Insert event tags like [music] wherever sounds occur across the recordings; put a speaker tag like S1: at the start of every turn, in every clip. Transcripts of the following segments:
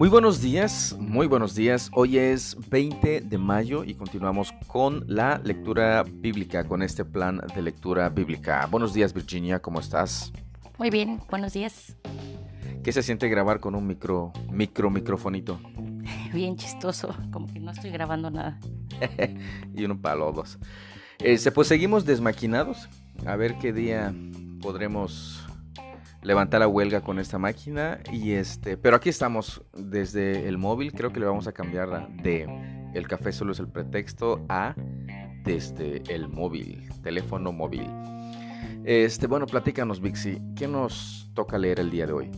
S1: Muy buenos días, muy buenos días. Hoy es 20 de mayo y continuamos con la lectura bíblica, con este plan de lectura bíblica. Buenos días Virginia, ¿cómo estás?
S2: Muy bien, buenos días.
S1: ¿Qué se siente grabar con un micro, micro, microfonito? [laughs]
S2: Bien chistoso, como que no estoy grabando nada. [laughs]
S1: y un palo dos. Este, pues seguimos desmaquinados. A ver qué día podremos levantar la huelga con esta máquina y este pero aquí estamos desde el móvil. Creo que le vamos a cambiar de el café solo es el pretexto a desde el móvil teléfono móvil. Este bueno platícanos Vixi qué nos toca leer el día de hoy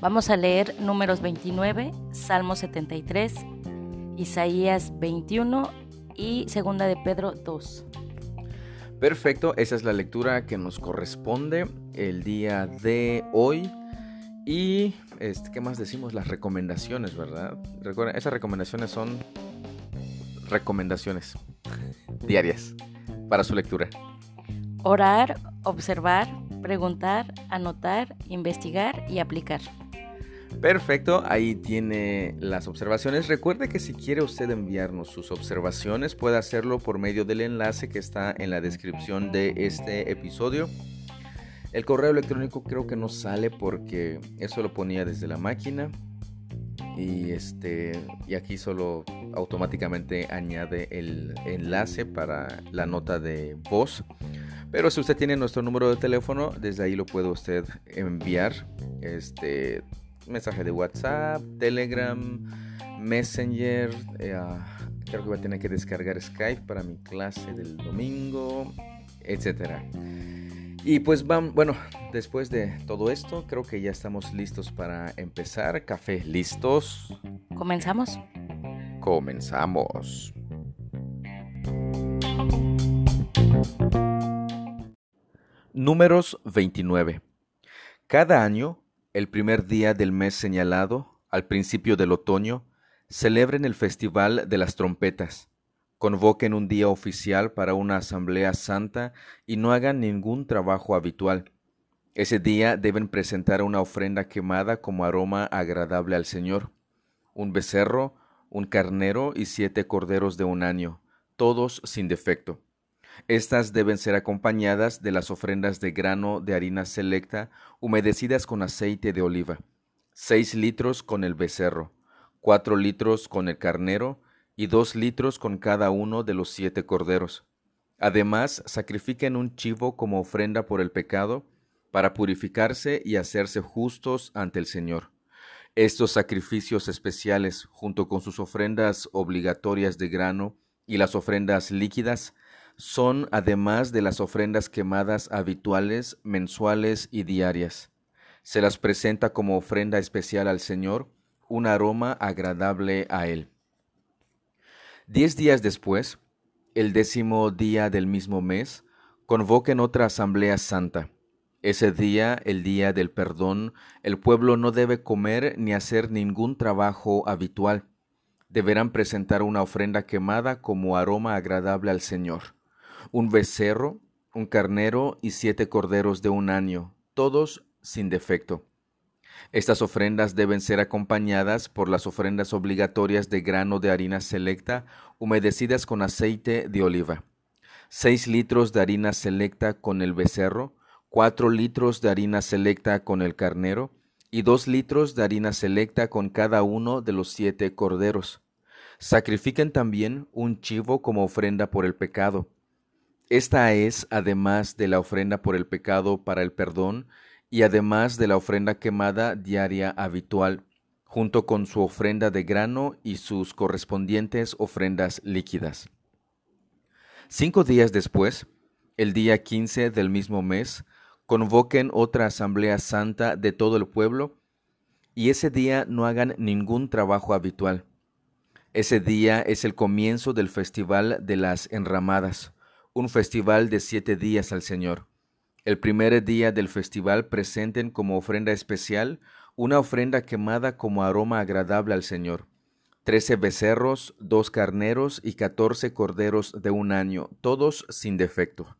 S2: vamos a leer números 29 Salmo 73 Isaías 21 y segunda de Pedro 2
S1: Perfecto, esa es la lectura que nos corresponde el día de hoy. Y, este, ¿qué más decimos? Las recomendaciones, ¿verdad? Recuerden, esas recomendaciones son recomendaciones [laughs] diarias para su lectura.
S2: Orar, observar, preguntar, anotar, investigar y aplicar.
S1: Perfecto, ahí tiene las observaciones. Recuerde que si quiere usted enviarnos sus observaciones, puede hacerlo por medio del enlace que está en la descripción de este episodio. El correo electrónico creo que no sale porque eso lo ponía desde la máquina. Y este y aquí solo automáticamente añade el enlace para la nota de voz. Pero si usted tiene nuestro número de teléfono, desde ahí lo puede usted enviar. Este mensaje de WhatsApp, Telegram, Messenger. Eh, creo que voy a tener que descargar Skype para mi clase del domingo, etcétera. Y pues vamos, bueno, después de todo esto, creo que ya estamos listos para empezar. Café, ¿listos?
S2: ¿Comenzamos?
S1: Comenzamos. Números 29. Cada año el primer día del mes señalado, al principio del otoño, celebren el Festival de las Trompetas, convoquen un día oficial para una asamblea santa y no hagan ningún trabajo habitual. Ese día deben presentar una ofrenda quemada como aroma agradable al Señor, un becerro, un carnero y siete corderos de un año, todos sin defecto. Estas deben ser acompañadas de las ofrendas de grano de harina selecta humedecidas con aceite de oliva, seis litros con el becerro, cuatro litros con el carnero y dos litros con cada uno de los siete corderos. Además, sacrifiquen un chivo como ofrenda por el pecado, para purificarse y hacerse justos ante el Señor. Estos sacrificios especiales, junto con sus ofrendas obligatorias de grano y las ofrendas líquidas, son además de las ofrendas quemadas habituales, mensuales y diarias. Se las presenta como ofrenda especial al Señor, un aroma agradable a Él. Diez días después, el décimo día del mismo mes, convoquen otra asamblea santa. Ese día, el día del perdón, el pueblo no debe comer ni hacer ningún trabajo habitual. Deberán presentar una ofrenda quemada como aroma agradable al Señor un becerro, un carnero y siete corderos de un año, todos sin defecto. Estas ofrendas deben ser acompañadas por las ofrendas obligatorias de grano de harina selecta humedecidas con aceite de oliva. Seis litros de harina selecta con el becerro, cuatro litros de harina selecta con el carnero, y dos litros de harina selecta con cada uno de los siete corderos. Sacrifiquen también un chivo como ofrenda por el pecado, esta es, además de la ofrenda por el pecado para el perdón, y además de la ofrenda quemada diaria habitual, junto con su ofrenda de grano y sus correspondientes ofrendas líquidas. Cinco días después, el día quince del mismo mes, convoquen otra asamblea santa de todo el pueblo, y ese día no hagan ningún trabajo habitual. Ese día es el comienzo del festival de las enramadas, un festival de siete días al Señor. El primer día del festival presenten como ofrenda especial una ofrenda quemada como aroma agradable al Señor. Trece becerros, dos carneros y catorce corderos de un año, todos sin defecto.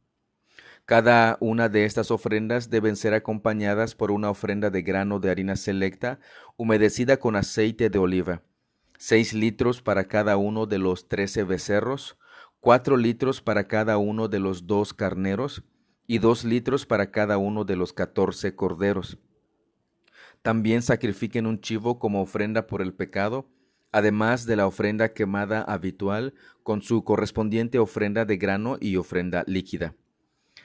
S1: Cada una de estas ofrendas deben ser acompañadas por una ofrenda de grano de harina selecta humedecida con aceite de oliva, seis litros para cada uno de los trece becerros, cuatro litros para cada uno de los dos carneros y dos litros para cada uno de los catorce corderos. También sacrifiquen un chivo como ofrenda por el pecado, además de la ofrenda quemada habitual con su correspondiente ofrenda de grano y ofrenda líquida.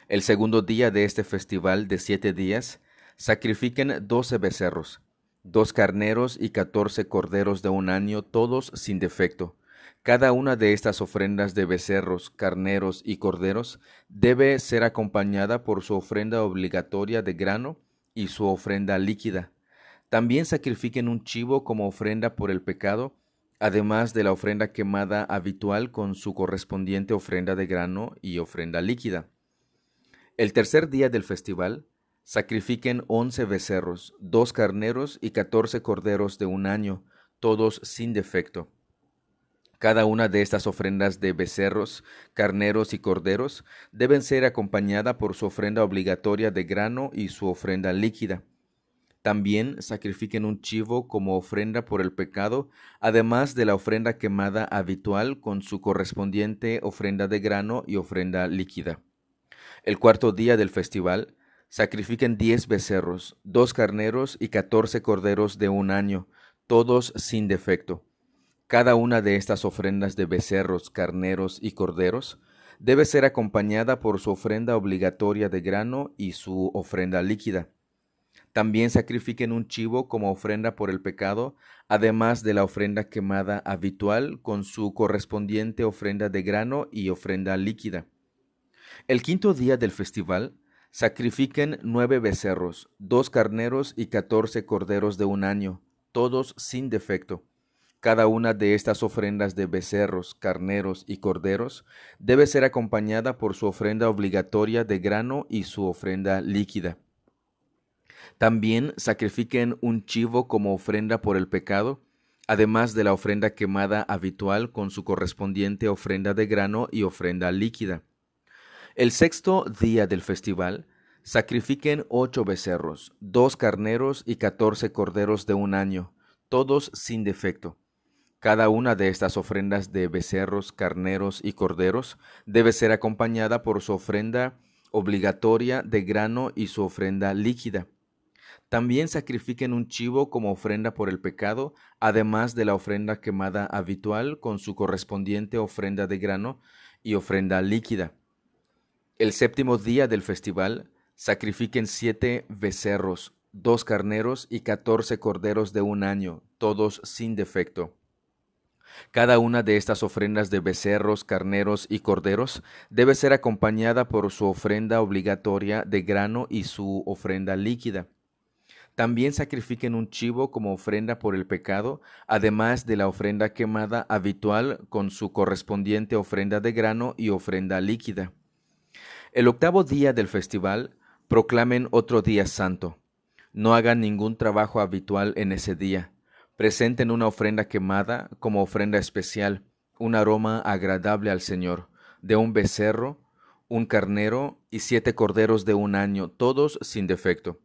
S1: El segundo día de este festival de siete días, sacrifiquen doce becerros, dos carneros y catorce corderos de un año, todos sin defecto. Cada una de estas ofrendas de becerros, carneros y corderos debe ser acompañada por su ofrenda obligatoria de grano y su ofrenda líquida. También sacrifiquen un chivo como ofrenda por el pecado, además de la ofrenda quemada habitual con su correspondiente ofrenda de grano y ofrenda líquida. El tercer día del festival, sacrifiquen once becerros, dos carneros y catorce corderos de un año, todos sin defecto. Cada una de estas ofrendas de becerros, carneros y corderos deben ser acompañada por su ofrenda obligatoria de grano y su ofrenda líquida. También sacrifiquen un chivo como ofrenda por el pecado, además de la ofrenda quemada habitual con su correspondiente ofrenda de grano y ofrenda líquida. El cuarto día del festival, sacrifiquen diez becerros, dos carneros y catorce corderos de un año, todos sin defecto. Cada una de estas ofrendas de becerros, carneros y corderos debe ser acompañada por su ofrenda obligatoria de grano y su ofrenda líquida. También sacrifiquen un chivo como ofrenda por el pecado, además de la ofrenda quemada habitual con su correspondiente ofrenda de grano y ofrenda líquida. El quinto día del festival, sacrifiquen nueve becerros, dos carneros y catorce corderos de un año, todos sin defecto. Cada una de estas ofrendas de becerros, carneros y corderos debe ser acompañada por su ofrenda obligatoria de grano y su ofrenda líquida. También sacrifiquen un chivo como ofrenda por el pecado, además de la ofrenda quemada habitual con su correspondiente ofrenda de grano y ofrenda líquida. El sexto día del festival, sacrifiquen ocho becerros, dos carneros y catorce corderos de un año, todos sin defecto. Cada una de estas ofrendas de becerros, carneros y corderos debe ser acompañada por su ofrenda obligatoria de grano y su ofrenda líquida. También sacrifiquen un chivo como ofrenda por el pecado, además de la ofrenda quemada habitual con su correspondiente ofrenda de grano y ofrenda líquida. El séptimo día del festival, sacrifiquen siete becerros, dos carneros y catorce corderos de un año, todos sin defecto. Cada una de estas ofrendas de becerros, carneros y corderos debe ser acompañada por su ofrenda obligatoria de grano y su ofrenda líquida. También sacrifiquen un chivo como ofrenda por el pecado, además de la ofrenda quemada habitual con su correspondiente ofrenda de grano y ofrenda líquida. El octavo día del festival proclamen otro día santo. No hagan ningún trabajo habitual en ese día. Presenten una ofrenda quemada como ofrenda especial, un aroma agradable al Señor, de un becerro, un carnero y siete corderos de un año, todos sin defecto.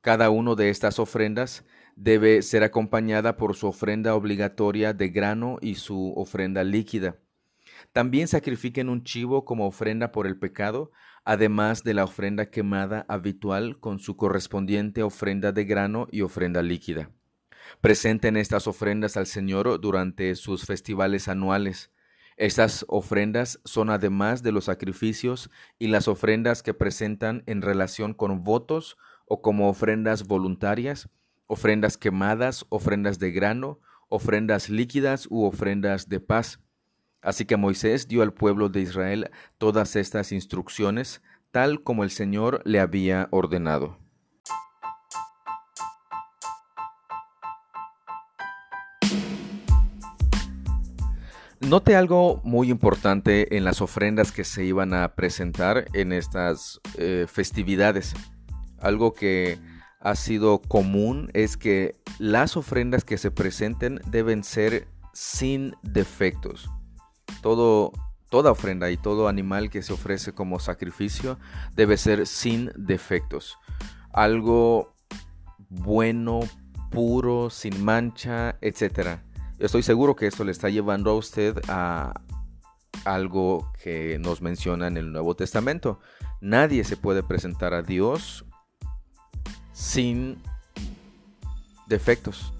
S1: Cada uno de estas ofrendas debe ser acompañada por su ofrenda obligatoria de grano y su ofrenda líquida. También sacrifiquen un chivo como ofrenda por el pecado, además de la ofrenda quemada habitual con su correspondiente ofrenda de grano y ofrenda líquida. Presenten estas ofrendas al Señor durante sus festivales anuales. Estas ofrendas son además de los sacrificios y las ofrendas que presentan en relación con votos o como ofrendas voluntarias, ofrendas quemadas, ofrendas de grano, ofrendas líquidas u ofrendas de paz. Así que Moisés dio al pueblo de Israel todas estas instrucciones, tal como el Señor le había ordenado. Note algo muy importante en las ofrendas que se iban a presentar en estas eh, festividades. Algo que ha sido común es que las ofrendas que se presenten deben ser sin defectos todo, toda ofrenda y todo animal que se ofrece como sacrificio debe ser sin defectos. Algo bueno, puro, sin mancha, etc. Estoy seguro que esto le está llevando a usted a algo que nos menciona en el Nuevo Testamento. Nadie se puede presentar a Dios sin defectos.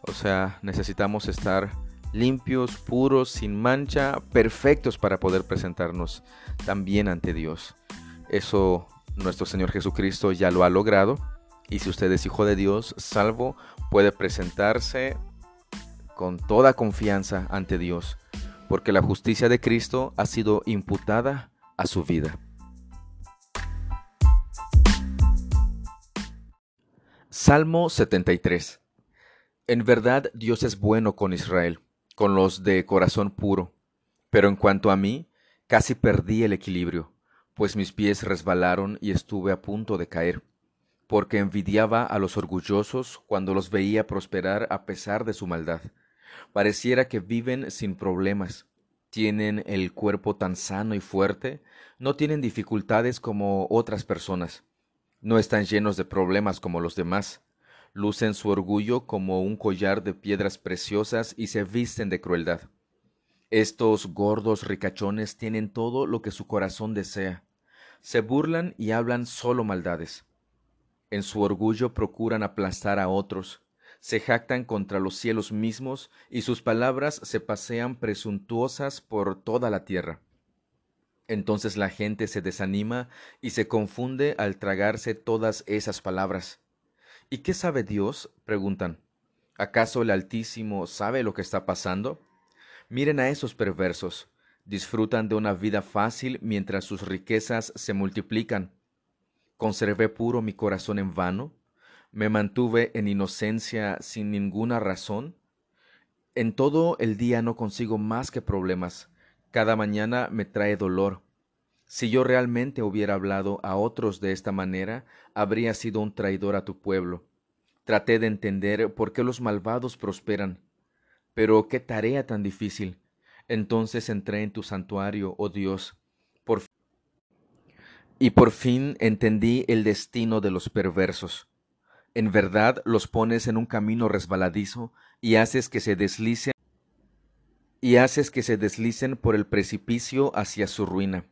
S1: O sea, necesitamos estar limpios, puros, sin mancha, perfectos para poder presentarnos también ante Dios. Eso nuestro Señor Jesucristo ya lo ha logrado. Y si usted es hijo de Dios, salvo, puede presentarse con toda confianza ante Dios, porque la justicia de Cristo ha sido imputada a su vida. Salmo 73 En verdad Dios es bueno con Israel, con los de corazón puro, pero en cuanto a mí, casi perdí el equilibrio, pues mis pies resbalaron y estuve a punto de caer, porque envidiaba a los orgullosos cuando los veía prosperar a pesar de su maldad. Pareciera que viven sin problemas, tienen el cuerpo tan sano y fuerte, no tienen dificultades como otras personas no están llenos de problemas como los demás. Lucen su orgullo como un collar de piedras preciosas y se visten de crueldad. Estos gordos ricachones tienen todo lo que su corazón desea. Se burlan y hablan solo maldades. En su orgullo procuran aplastar a otros, se jactan contra los cielos mismos y sus palabras se pasean presuntuosas por toda la tierra. Entonces la gente se desanima y se confunde al tragarse todas esas palabras. ¿Y qué sabe Dios? preguntan. ¿Acaso el Altísimo sabe lo que está pasando? Miren a esos perversos. Disfrutan de una vida fácil mientras sus riquezas se multiplican. ¿Conservé puro mi corazón en vano? ¿Me mantuve en inocencia sin ninguna razón? En todo el día no consigo más que problemas cada mañana me trae dolor. Si yo realmente hubiera hablado a otros de esta manera, habría sido un traidor a tu pueblo. Traté de entender por qué los malvados prosperan. Pero qué tarea tan difícil. Entonces entré en tu santuario, oh Dios, por y por fin entendí el destino de los perversos. En verdad los pones en un camino resbaladizo y haces que se deslicen y haces que se deslicen por el precipicio hacia su ruina.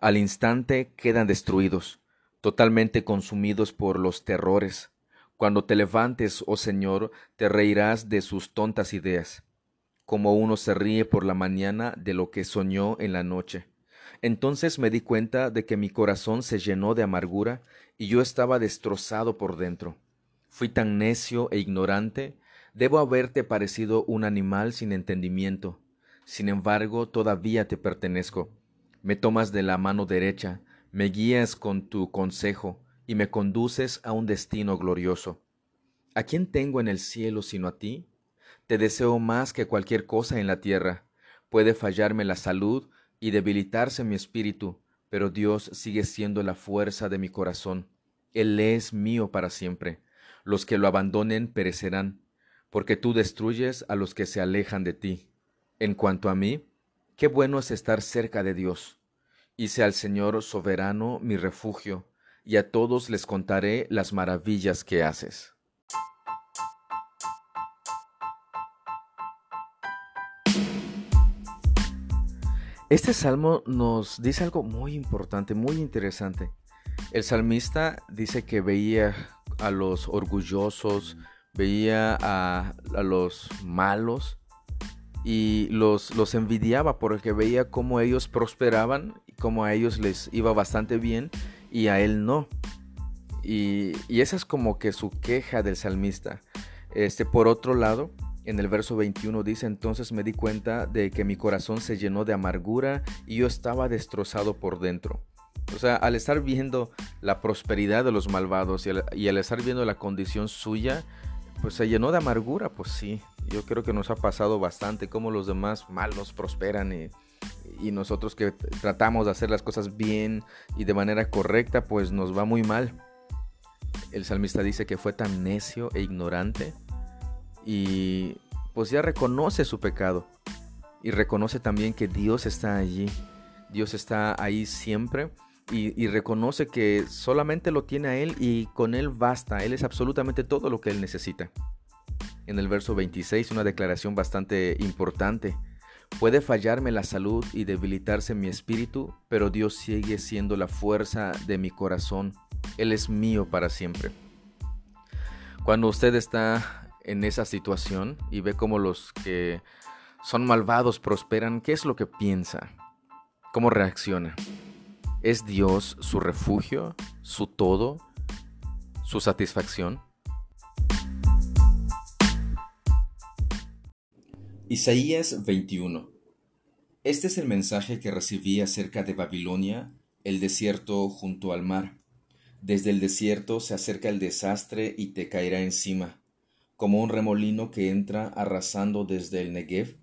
S1: Al instante quedan destruidos, totalmente consumidos por los terrores. Cuando te levantes, oh Señor, te reirás de sus tontas ideas, como uno se ríe por la mañana de lo que soñó en la noche. Entonces me di cuenta de que mi corazón se llenó de amargura y yo estaba destrozado por dentro. Fui tan necio e ignorante Debo haberte parecido un animal sin entendimiento. Sin embargo, todavía te pertenezco. Me tomas de la mano derecha, me guías con tu consejo y me conduces a un destino glorioso. ¿A quién tengo en el cielo sino a ti? Te deseo más que cualquier cosa en la tierra. Puede fallarme la salud y debilitarse mi espíritu, pero Dios sigue siendo la fuerza de mi corazón. Él es mío para siempre. Los que lo abandonen perecerán, porque tú destruyes a los que se alejan de ti. En cuanto a mí, qué bueno es estar cerca de Dios. Hice al Señor soberano mi refugio, y a todos les contaré las maravillas que haces. Este salmo nos dice algo muy importante, muy interesante. El salmista dice que veía a los orgullosos, veía a, los malos y los, los envidiaba porque veía cómo ellos prosperaban cómo a ellos les iba bastante bien y a él no. Y, y, esa es como que su queja del salmista. Este, por otro lado, en el verso 21 dice, entonces me di cuenta de que mi corazón se llenó de amargura y yo estaba destrozado por dentro. O sea, al estar viendo la prosperidad de los malvados y y al estar viendo la condición suya, pues se llenó de amargura, pues sí. Yo creo que nos ha pasado bastante cómo los demás mal nos prosperan y, y nosotros que tratamos de hacer las cosas bien y de manera correcta, pues nos va muy mal. El salmista dice que fue tan necio e ignorante y pues ya reconoce su pecado. y reconoce también que Dios está allí. Dios está ahí siempre y, reconoce que solamente lo tiene a Él y con Él basta. Él es absolutamente todo lo que Él necesita. En el verso 26, una declaración bastante importante. Puede fallarme la salud y debilitarse mi espíritu, pero Dios sigue siendo la fuerza de mi corazón. Él es mío para siempre. Cuando usted está en esa situación y ve cómo los que son malvados prosperan, ¿qué es lo que piensa? ¿Cómo reacciona? ¿Es Dios su refugio, su todo, su satisfacción? Isaías 21 Este es el mensaje que recibí acerca de Babilonia, el desierto junto al mar. Desde el desierto se acerca el desastre y te caerá encima, como un remolino que entra arrasando desde el Negev.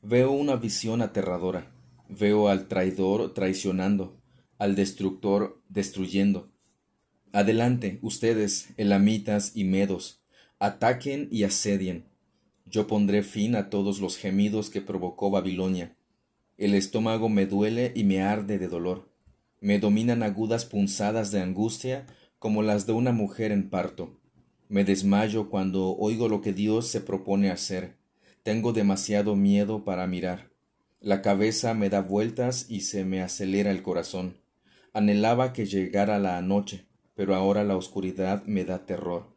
S1: Veo una visión aterradora, veo al traidor traicionando, al destructor destruyendo. Adelante, ustedes, elamitas y medos, ataquen y asedien. Yo pondré fin a todos los gemidos que provocó Babilonia. El estómago me duele y me arde de dolor. Me dominan agudas punzadas de angustia como las de una mujer en parto. Me desmayo cuando oigo lo que Dios se propone hacer. Tengo demasiado miedo para mirar. La cabeza me da vueltas y se me acelera el corazón. Anhelaba que llegara la noche, pero ahora la oscuridad me da terror.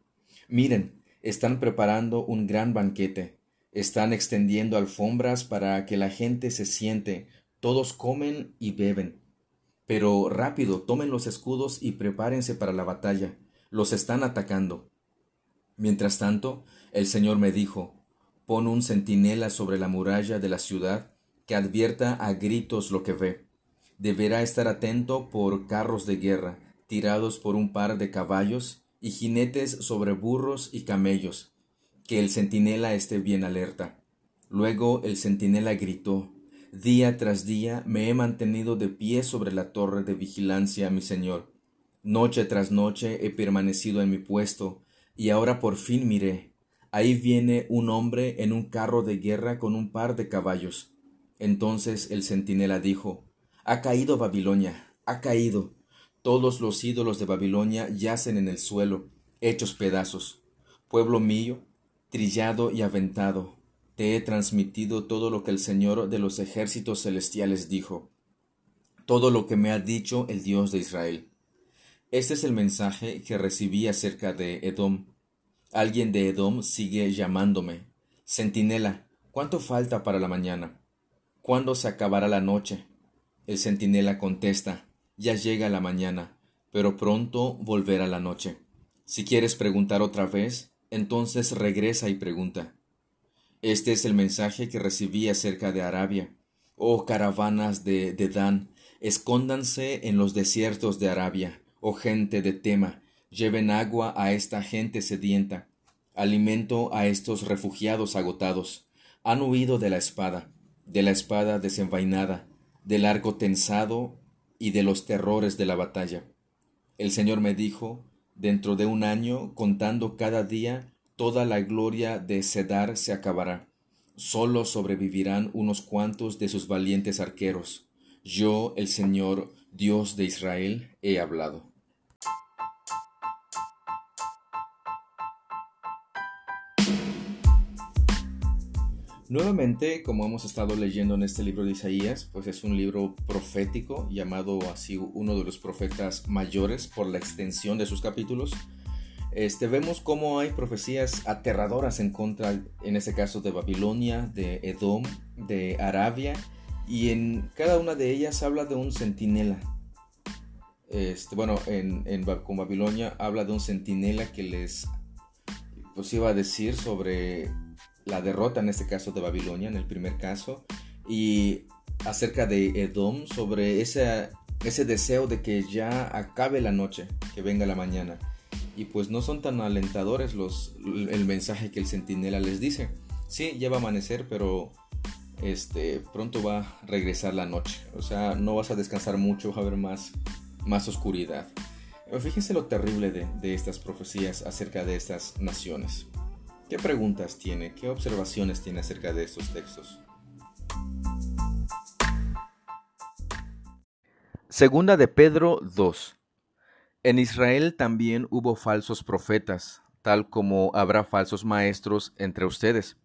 S1: Miren, están preparando un gran banquete. Están extendiendo alfombras para que la gente se siente. Todos comen y beben. Pero rápido, tomen los escudos y prepárense para la batalla. Los están atacando. Mientras tanto, el Señor me dijo, pon un centinela sobre la muralla de la ciudad que advierta a gritos lo que ve. Deberá estar atento por carros de guerra, tirados por un par de caballos, y jinetes sobre burros y camellos. Que el centinela esté bien alerta. Luego el centinela gritó Día tras día me he mantenido de pie sobre la torre de vigilancia, mi señor. Noche tras noche he permanecido en mi puesto, y ahora por fin miré. Ahí viene un hombre en un carro de guerra con un par de caballos. Entonces el centinela dijo Ha caído Babilonia, ha caído. Todos los ídolos de Babilonia yacen en el suelo, hechos pedazos. Pueblo mío, trillado y aventado, te he transmitido todo lo que el Señor de los ejércitos celestiales dijo, todo lo que me ha dicho el Dios de Israel. Este es el mensaje que recibí acerca de Edom. Alguien de Edom sigue llamándome. Centinela, ¿cuánto falta para la mañana? ¿Cuándo se acabará la noche? El centinela contesta, ya llega la mañana, pero pronto volverá la noche. Si quieres preguntar otra vez, entonces regresa y pregunta. Este es el mensaje que recibí acerca de Arabia. Oh caravanas de Dedán, escóndanse en los desiertos de Arabia. Oh gente de Tema, lleven agua a esta gente sedienta, alimento a estos refugiados agotados. Han huido de la espada, de la espada desenvainada, del arco tensado y de los terrores de la batalla. El Señor me dijo, dentro de un año, contando cada día, toda la gloria de Cedar se acabará. Solo sobrevivirán unos cuantos de sus valientes arqueros. Yo, el Señor, Dios de Israel, he hablado. Nuevamente, como hemos estado leyendo en este libro de Isaías, pues es un libro profético, llamado así uno de los profetas mayores por la extensión de sus capítulos. Este, vemos cómo hay profecías aterradoras en contra, en este caso, de Babilonia, de Edom, de Arabia, y en cada una de ellas habla de un centinela. Este, bueno, en, con Babilonia habla de un centinela que les pues iba a decir sobre la derrota, en este caso, de Babilonia, en el primer caso, y acerca de Edom, sobre ese, ese deseo de que ya acabe la noche, que venga la mañana y pues no son tan alentadores los, el mensaje que el centinela les dice. Sí, ya va a amanecer, pero este, pronto va a regresar la noche. O sea, no vas a descansar mucho, va a haber más, más oscuridad. Fíjense lo terrible de, de estas profecías acerca de estas naciones. ¿Qué preguntas tiene? ¿Qué observaciones tiene acerca de estos textos? Segunda de Pedro 2. En Israel también hubo falsos profetas, tal como habrá falsos maestros entre ustedes.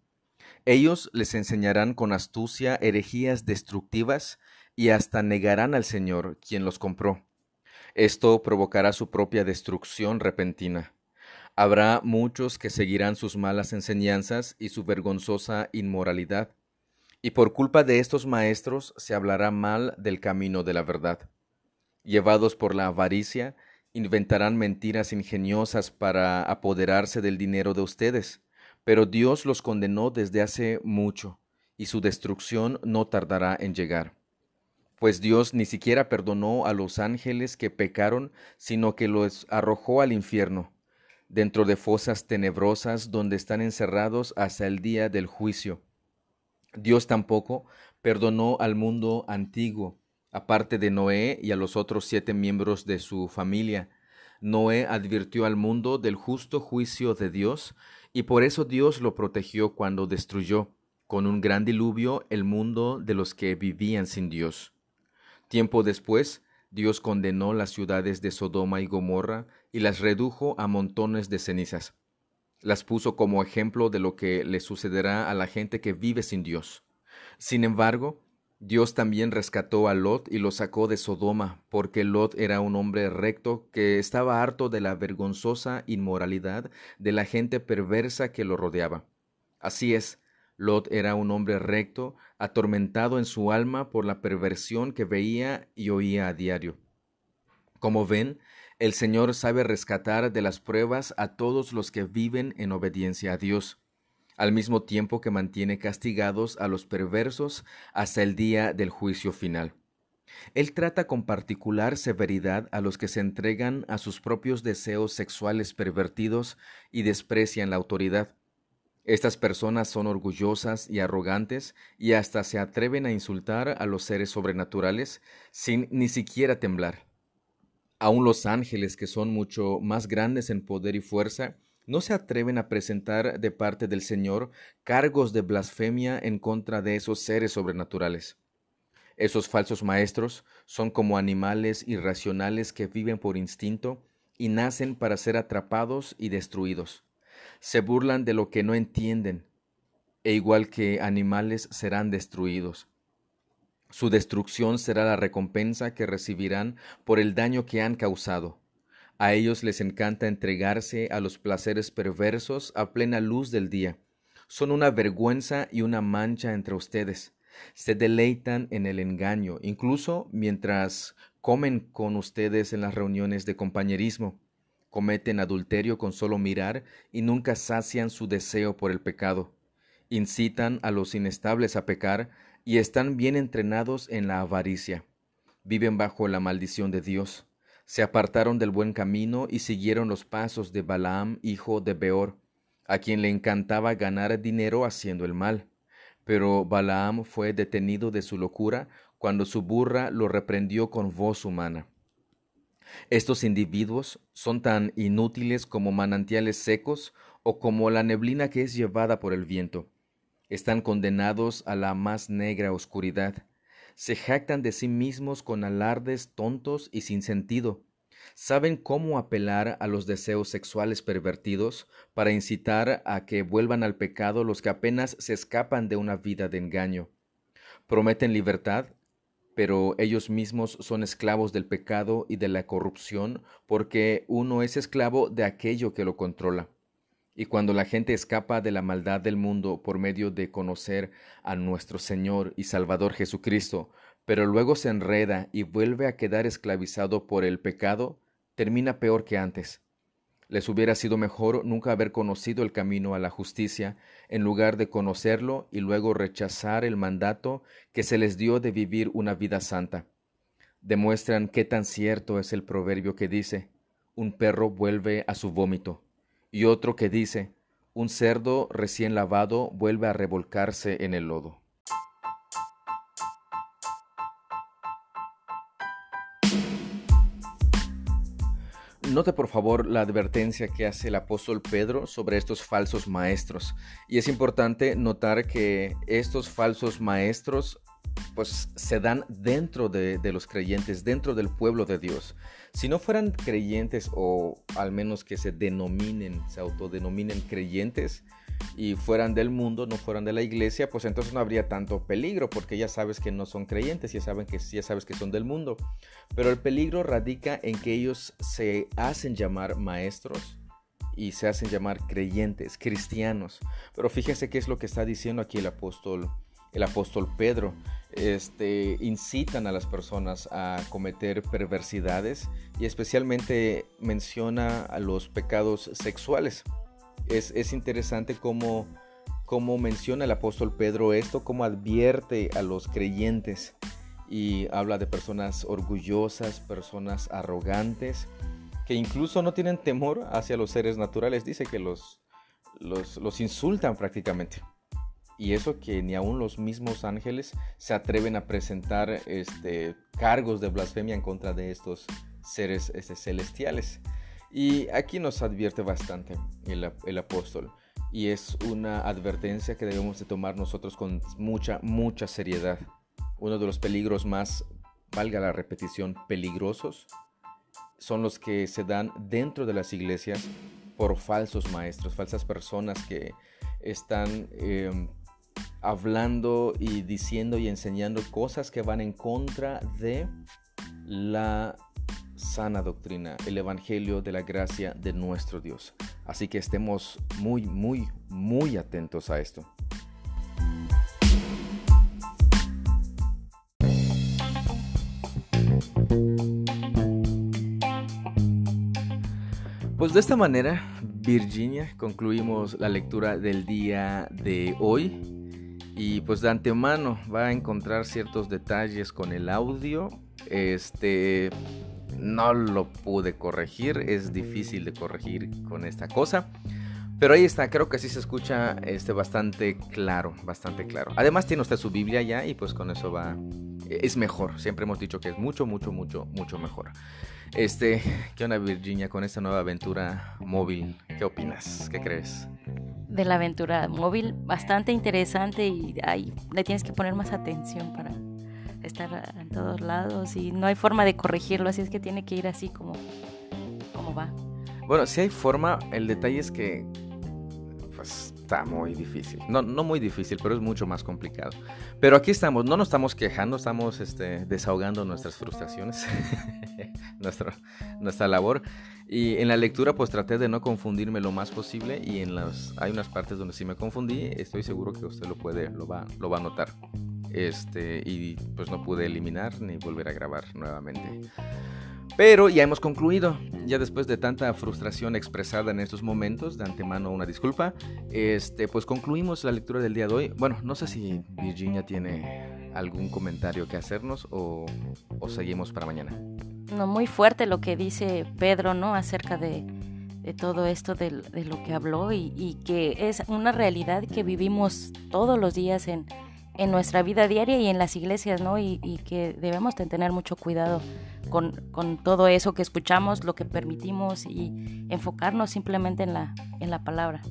S1: Ellos les enseñarán con astucia herejías destructivas y hasta negarán al Señor, quien los compró. Esto provocará su propia destrucción repentina. Habrá muchos que seguirán sus malas enseñanzas y su vergonzosa inmoralidad, y por culpa de estos maestros se hablará mal del camino de la verdad. Llevados por la avaricia, inventarán mentiras ingeniosas para apoderarse del dinero de ustedes, pero Dios los condenó desde hace mucho, y su destrucción no tardará en llegar. Pues Dios ni siquiera perdonó a los ángeles que pecaron, sino que los arrojó al infierno, dentro de fosas tenebrosas donde están encerrados hasta el día del juicio. Dios tampoco perdonó al mundo antiguo, aparte de Noé y a los otros siete miembros de su familia. Noé advirtió al mundo del justo juicio de Dios, y por eso Dios lo protegió cuando destruyó, con un gran diluvio, el mundo de los que vivían sin Dios. Tiempo después, Dios condenó las ciudades de Sodoma y Gomorra y las redujo a montones de cenizas. Las puso como ejemplo de lo que le sucederá a la gente que vive sin Dios. Sin embargo, Dios también rescató a Lot y lo sacó de Sodoma, porque Lot era un hombre recto que estaba harto de la vergonzosa inmoralidad de la gente perversa que lo rodeaba. Así es, Lot era un hombre recto, atormentado en su alma por la perversión que veía y oía a diario. Como ven, el Señor sabe rescatar de las pruebas a todos los que viven en obediencia a Dios al mismo tiempo que mantiene castigados a los perversos hasta el día del juicio final. Él trata con particular severidad a los que se entregan a sus propios deseos sexuales pervertidos y desprecian la autoridad. Estas personas son orgullosas y arrogantes y hasta se atreven a insultar a los seres sobrenaturales sin ni siquiera temblar. Aun los ángeles, que son mucho más grandes en poder y fuerza, no se atreven a presentar de parte del Señor cargos de blasfemia en contra de esos seres sobrenaturales. Esos falsos maestros son como animales irracionales que viven por instinto y nacen para ser atrapados y destruidos. Se burlan de lo que no entienden, e igual que animales serán destruidos. Su destrucción será la recompensa que recibirán por el daño que han causado. A ellos les encanta entregarse a los placeres perversos a plena luz del día. Son una vergüenza y una mancha entre ustedes. Se deleitan en el engaño, incluso mientras comen con ustedes en las reuniones de compañerismo. Cometen adulterio con solo mirar y nunca sacian su deseo por el pecado. Incitan a los inestables a pecar y están bien entrenados en la avaricia. Viven bajo la maldición de Dios se apartaron del buen camino y siguieron los pasos de Balaam, hijo de Beor, a quien le encantaba ganar dinero haciendo el mal. Pero Balaam fue detenido de su locura cuando su burra lo reprendió con voz humana. Estos individuos son tan inútiles como manantiales secos o como la neblina que es llevada por el viento. Están condenados a la más negra oscuridad se jactan de sí mismos con alardes tontos y sin sentido. Saben cómo apelar a los deseos sexuales pervertidos para incitar a que vuelvan al pecado los que apenas se escapan de una vida de engaño. Prometen libertad, pero ellos mismos son esclavos del pecado y de la corrupción porque uno es esclavo de aquello que lo controla. Y cuando la gente escapa de la maldad del mundo por medio de conocer a nuestro Señor y Salvador Jesucristo, pero luego se enreda y vuelve a quedar esclavizado por el pecado, termina peor que antes. Les hubiera sido mejor nunca haber conocido el camino a la justicia, en lugar de conocerlo y luego rechazar el mandato que se les dio de vivir una vida santa. Demuestran qué tan cierto es el proverbio que dice, un perro vuelve a su vómito y otro que dice, un cerdo recién lavado vuelve a revolcarse en el lodo. Note por favor la advertencia que hace el apóstol Pedro sobre estos falsos maestros. Y es importante notar que estos falsos maestros pues se dan dentro de, de, los creyentes, dentro del pueblo de Dios. Si no fueran creyentes o al menos que se denominen, se autodenominen creyentes y fueran del mundo, no fueran de la iglesia, pues entonces no habría tanto peligro porque ya sabes que no son creyentes, ya, saben que, ya sabes que son del mundo. Pero el peligro radica en que ellos se hacen llamar maestros y se hacen llamar creyentes, cristianos. Pero fíjense qué es lo que está diciendo aquí el apóstol el apóstol Pedro. Este, incitan a las personas a cometer perversidades y especialmente menciona a los pecados sexuales. Es, interesante cómo, menciona el apóstol Pedro esto, cómo advierte a los creyentes y habla de personas orgullosas, personas arrogantes, que incluso no tienen temor hacia los seres naturales. Dice que los, los, los insultan prácticamente y eso que ni aun los mismos ángeles se atreven a presentar este, cargos de blasfemia en contra de estos seres este, celestiales. Y aquí nos advierte bastante el, el, apóstol. Y es una advertencia que debemos de tomar nosotros con mucha, mucha seriedad. Uno de los peligros más, valga la repetición, peligrosos, son los que se dan dentro de las iglesias por falsos maestros, falsas personas que están em, hablando y diciendo y enseñando cosas que van en contra de la sana doctrina, el Evangelio de la gracia de nuestro Dios. Así que estemos muy, muy, muy atentos a esto. Pues de esta manera, Virginia, concluimos la lectura del día de hoy. Y pues de antemano va a encontrar ciertos detalles con el audio. Este no lo pude corregir, es difícil de corregir con esta cosa. Pero ahí está, creo que sí se escucha este, bastante claro, bastante claro. Además tiene usted su Biblia ya y pues con eso va, es mejor. Siempre hemos dicho que es mucho, mucho, mucho, mucho mejor. Este, ¿qué onda Virginia con esta nueva aventura móvil? ¿Qué opinas? ¿Qué crees?
S2: de la aventura móvil, bastante interesante y ahí le tienes que poner más atención para estar en todos lados y no hay forma de corregirlo, así es que tiene que ir así como, como va.
S1: Bueno, si hay forma, el detalle es que pues, está muy difícil. No, no muy difícil, pero es mucho más complicado. Pero aquí estamos, no nos estamos quejando, estamos este, desahogando nuestras frustraciones, [laughs] nuestra, nuestra labor. Y en la lectura pues traté de no confundirme lo más posible y en las hay unas partes donde sí me confundí, estoy seguro que usted lo puede lo va lo va a notar. Este y pues no pude eliminar ni volver a grabar nuevamente. Pero ya hemos concluido, ya después de tanta frustración expresada en estos momentos, de antemano una disculpa, este, pues concluimos la lectura del día de hoy. Bueno, no sé si Virginia tiene algún comentario que hacernos o, o seguimos para mañana.
S2: No, muy fuerte lo que dice Pedro, ¿no? Acerca de, de todo esto de, lo que habló y, y que es una realidad que vivimos todos los días en, en nuestra vida diaria y en las iglesias, ¿no? Y, y que debemos de tener mucho cuidado con, con, todo eso que escuchamos, lo que permitimos y enfocarnos simplemente en la, en la palabra.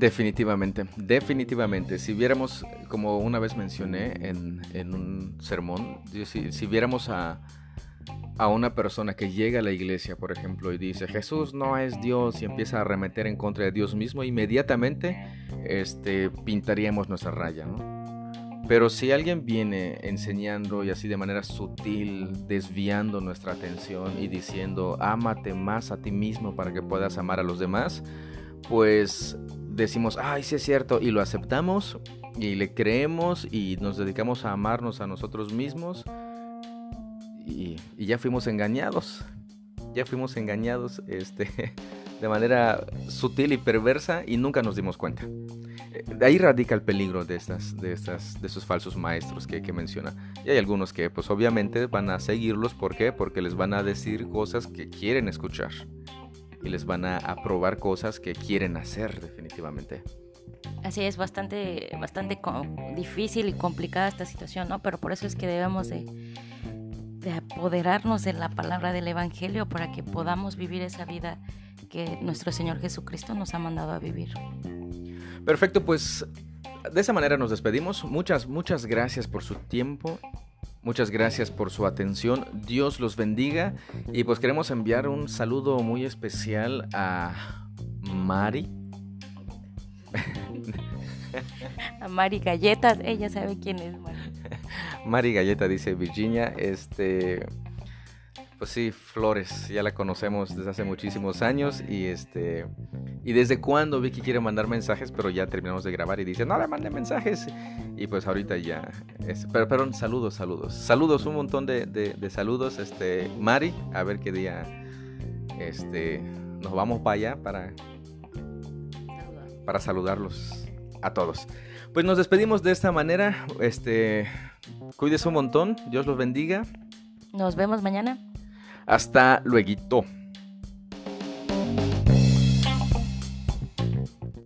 S1: Definitivamente, definitivamente. Si viéramos, como una vez mencioné en, en un sermón, si, si viéramos a, a una persona que llega a la iglesia, por ejemplo, y dice Jesús no es Dios y empieza a arremeter en contra de Dios mismo, inmediatamente este, pintaríamos nuestra raya, Pero si alguien viene enseñando y así de manera sutil, desviando nuestra atención y diciendo, ámate más a ti mismo para que puedas amar a los demás, pues decimos, ay, sí es cierto, y lo aceptamos y le creemos y nos dedicamos a amarnos a nosotros mismos y, ya fuimos engañados. Ya fuimos engañados este, [laughs] de manera sutil y perversa y nunca nos dimos cuenta. De ahí radica el peligro de, estas, de, estas, de esos falsos maestros que, que menciona. Y hay algunos que pues obviamente van a seguirlos. ¿Por qué? Porque les van a decir cosas que quieren escuchar. Y les van a aprobar cosas que quieren hacer definitivamente.
S2: Así es, bastante, bastante difícil y complicada esta situación, ¿no? Pero por eso es que debemos de de apoderarnos de la palabra del Evangelio para que podamos vivir esa vida que nuestro Señor Jesucristo nos ha mandado a vivir.
S1: Perfecto, pues de esa manera nos despedimos. Muchas, muchas gracias por su tiempo. Muchas gracias por su atención. Dios los bendiga. Y pues queremos enviar un saludo muy especial a Mari.
S2: A Mari Galletas, ella sabe quién es Mari.
S1: Mari Galleta dice Virginia, este pues sí, Flores, ya la conocemos desde hace muchísimos años y este y desde cuando Vicky quiere mandar mensajes, pero ya terminamos de grabar y dice, "No le mande mensajes." Y pues ahorita ya pero perdón, saludos, saludos. Saludos, un montón de, de, saludos este Mari, a ver qué día este nos vamos para allá para para saludarlos a todos. Pues nos despedimos de esta manera, este cuídese un montón, Dios los bendiga.
S2: Nos vemos mañana.
S1: Hasta luego.